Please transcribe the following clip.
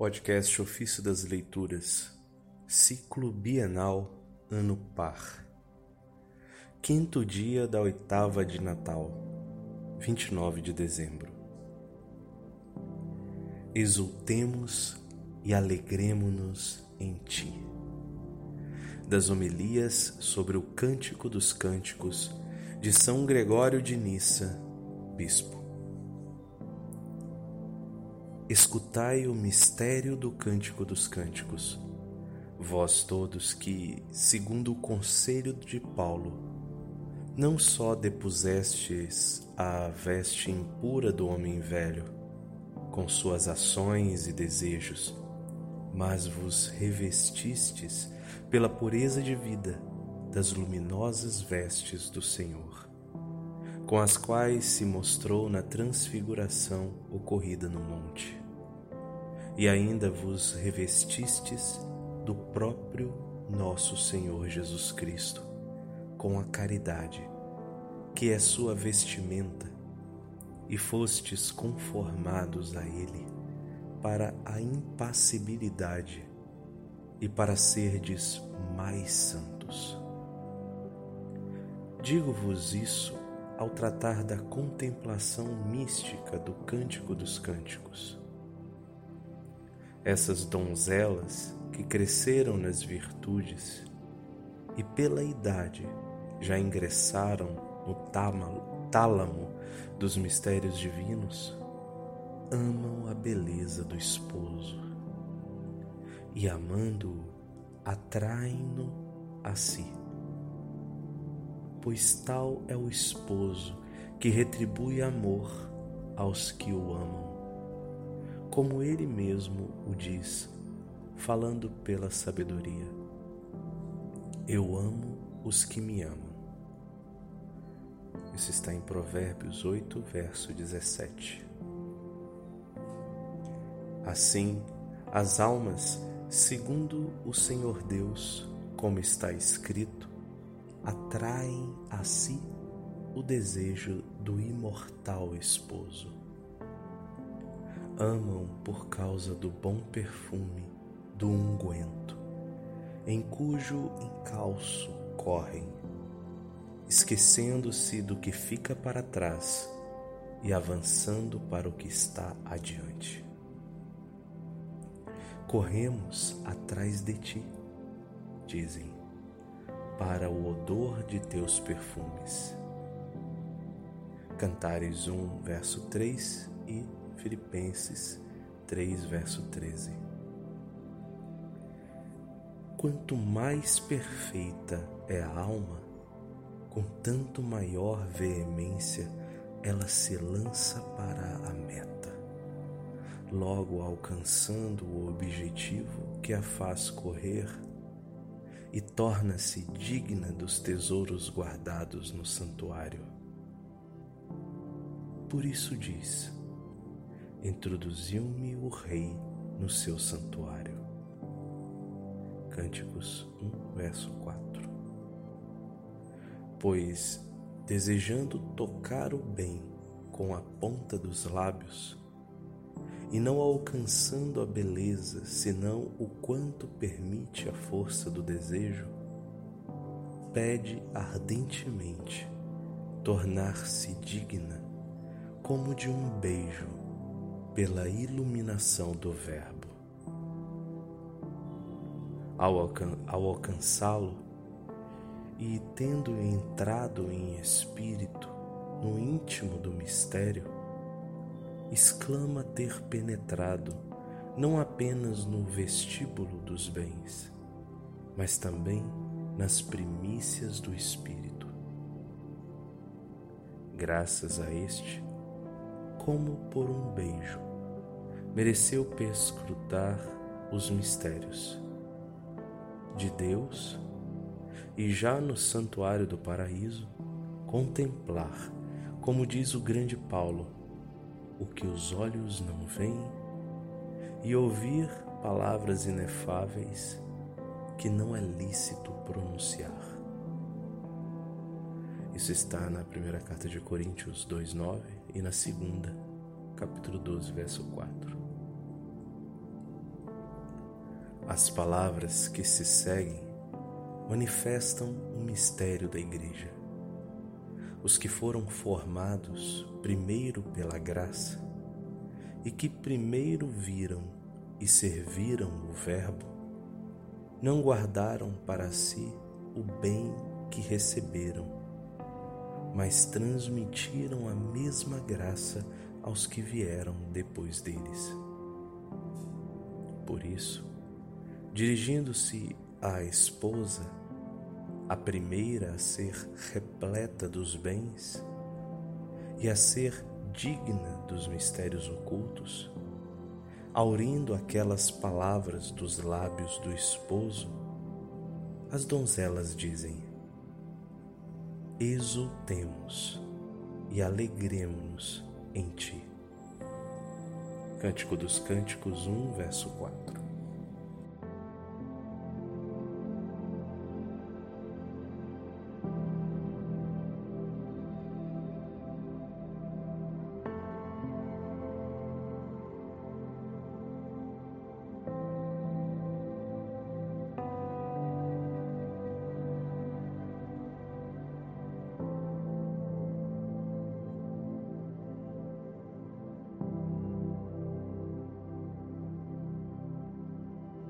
Podcast Ofício das Leituras, Ciclo Bienal, Ano Par. Quinto dia da oitava de Natal, 29 de dezembro. Exultemos e alegremo-nos em Ti. Das homilias sobre o Cântico dos Cânticos de São Gregório de Nissa, Bispo. Escutai o mistério do Cântico dos Cânticos, vós todos que, segundo o conselho de Paulo, não só depusestes a veste impura do homem velho, com suas ações e desejos, mas vos revestistes pela pureza de vida das luminosas vestes do Senhor, com as quais se mostrou na transfiguração ocorrida no monte e ainda vos revestistes do próprio nosso Senhor Jesus Cristo, com a caridade, que é sua vestimenta, e fostes conformados a Ele para a impassibilidade e para serdes mais santos. Digo-vos isso ao tratar da contemplação mística do Cântico dos Cânticos essas donzelas que cresceram nas virtudes e pela idade já ingressaram no tálamo dos mistérios divinos, amam a beleza do esposo e, amando-o, atraem-no a si. Pois tal é o esposo que retribui amor aos que o amam como ele mesmo o diz, falando pela sabedoria. Eu amo os que me amam. Isso está em Provérbios 8, verso 17. Assim, as almas, segundo o Senhor Deus, como está escrito, atraem a si o desejo do imortal esposo amam por causa do bom perfume do unguento, em cujo encalço correm, esquecendo-se do que fica para trás e avançando para o que está adiante. Corremos atrás de ti, dizem, para o odor de teus perfumes. Cantares 1, verso 3 e Filipenses 3, verso 13. Quanto mais perfeita é a alma, com tanto maior veemência ela se lança para a meta, logo alcançando o objetivo que a faz correr e torna-se digna dos tesouros guardados no santuário. Por isso diz: introduziu-me o Rei no seu santuário. Cânticos 1, verso 4. Pois, desejando tocar o bem com a ponta dos lábios, e não alcançando a beleza senão o quanto permite a força do desejo, pede ardentemente tornar-se digna como de um beijo pela iluminação do Verbo. Ao, alcan ao alcançá-lo e tendo entrado em espírito no íntimo do mistério, exclama ter penetrado não apenas no vestíbulo dos bens, mas também nas primícias do Espírito. Graças a este, como por um beijo, mereceu perscrutar os mistérios de Deus e já no santuário do paraíso contemplar, como diz o grande Paulo, o que os olhos não veem e ouvir palavras inefáveis que não é lícito pronunciar. Isso está na primeira carta de Coríntios 2:9 e na segunda, capítulo 12, verso 4. As palavras que se seguem manifestam o mistério da Igreja. Os que foram formados primeiro pela graça e que primeiro viram e serviram o Verbo, não guardaram para si o bem que receberam, mas transmitiram a mesma graça aos que vieram depois deles. Por isso, dirigindo-se à esposa, a primeira a ser repleta dos bens e a ser digna dos mistérios ocultos, aurindo aquelas palavras dos lábios do esposo, as donzelas dizem: Exultemos e alegremos-nos em ti. Cântico dos Cânticos 1, verso 4.